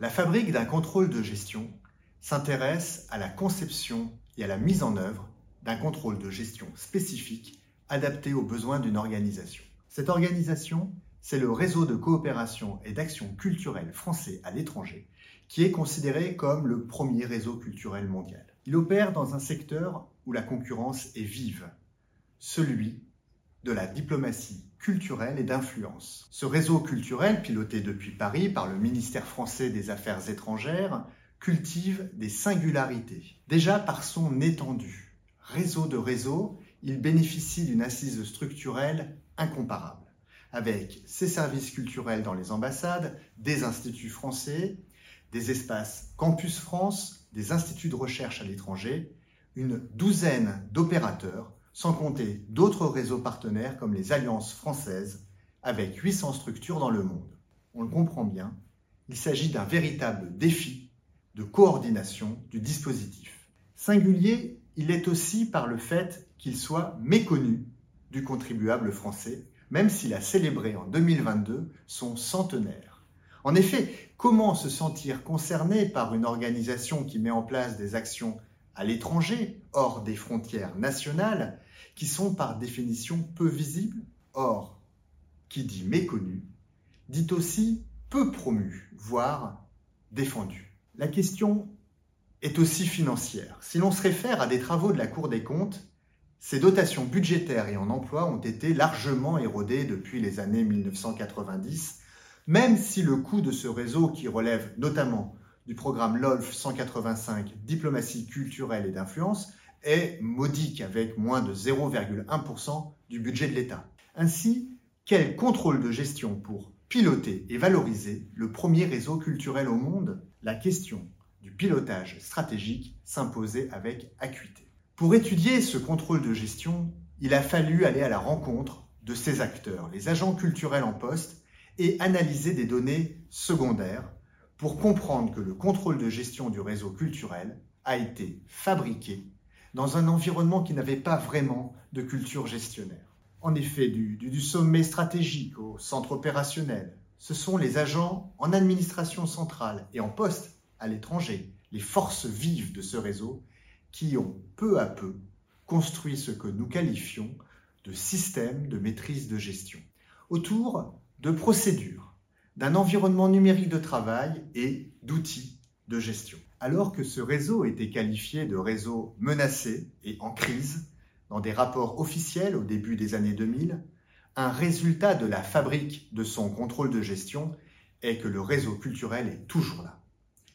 La fabrique d'un contrôle de gestion s'intéresse à la conception et à la mise en œuvre d'un contrôle de gestion spécifique adapté aux besoins d'une organisation. Cette organisation, c'est le réseau de coopération et d'action culturelle français à l'étranger, qui est considéré comme le premier réseau culturel mondial. Il opère dans un secteur la concurrence est vive, celui de la diplomatie culturelle et d'influence. Ce réseau culturel, piloté depuis Paris par le ministère français des Affaires étrangères, cultive des singularités. Déjà par son étendue. Réseau de réseau, il bénéficie d'une assise structurelle incomparable, avec ses services culturels dans les ambassades, des instituts français, des espaces Campus France, des instituts de recherche à l'étranger, une douzaine d'opérateurs sans compter d'autres réseaux partenaires comme les alliances françaises, avec 800 structures dans le monde. On le comprend bien, il s'agit d'un véritable défi de coordination du dispositif. Singulier, il est aussi par le fait qu'il soit méconnu du contribuable français, même s'il a célébré en 2022 son centenaire. En effet, comment se sentir concerné par une organisation qui met en place des actions à l'étranger, hors des frontières nationales, qui sont par définition peu visibles. Or, qui dit méconnu, dit aussi peu promu, voire défendu. La question est aussi financière. Si l'on se réfère à des travaux de la Cour des comptes, ces dotations budgétaires et en emploi ont été largement érodées depuis les années 1990, même si le coût de ce réseau, qui relève notamment du programme LOLF 185 Diplomatie culturelle et d'influence est modique avec moins de 0,1% du budget de l'État. Ainsi, quel contrôle de gestion pour piloter et valoriser le premier réseau culturel au monde? La question du pilotage stratégique s'imposait avec acuité. Pour étudier ce contrôle de gestion, il a fallu aller à la rencontre de ces acteurs, les agents culturels en poste, et analyser des données secondaires pour comprendre que le contrôle de gestion du réseau culturel a été fabriqué dans un environnement qui n'avait pas vraiment de culture gestionnaire. En effet, du, sommet stratégique au centre opérationnel, ce sont les agents en administration centrale et en poste à l'étranger, les forces vives de ce réseau, qui ont peu à peu construit ce que nous qualifions de système de maîtrise de gestion, autour de procédures d'un environnement numérique de travail et d'outils de gestion. Alors que ce réseau était qualifié de réseau menacé et en crise dans des rapports officiels au début des années 2000, un résultat de la fabrique de son contrôle de gestion est que le réseau culturel est toujours là.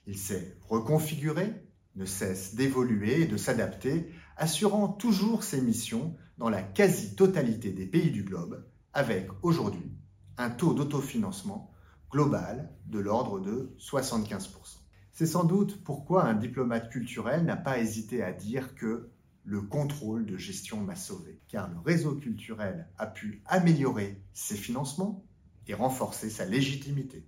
Il s'est reconfiguré, ne cesse d'évoluer et de s'adapter, assurant toujours ses missions dans la quasi-totalité des pays du globe, avec aujourd'hui un taux d'autofinancement global de l'ordre de 75%. C'est sans doute pourquoi un diplomate culturel n'a pas hésité à dire que le contrôle de gestion m'a sauvé, car le réseau culturel a pu améliorer ses financements et renforcer sa légitimité.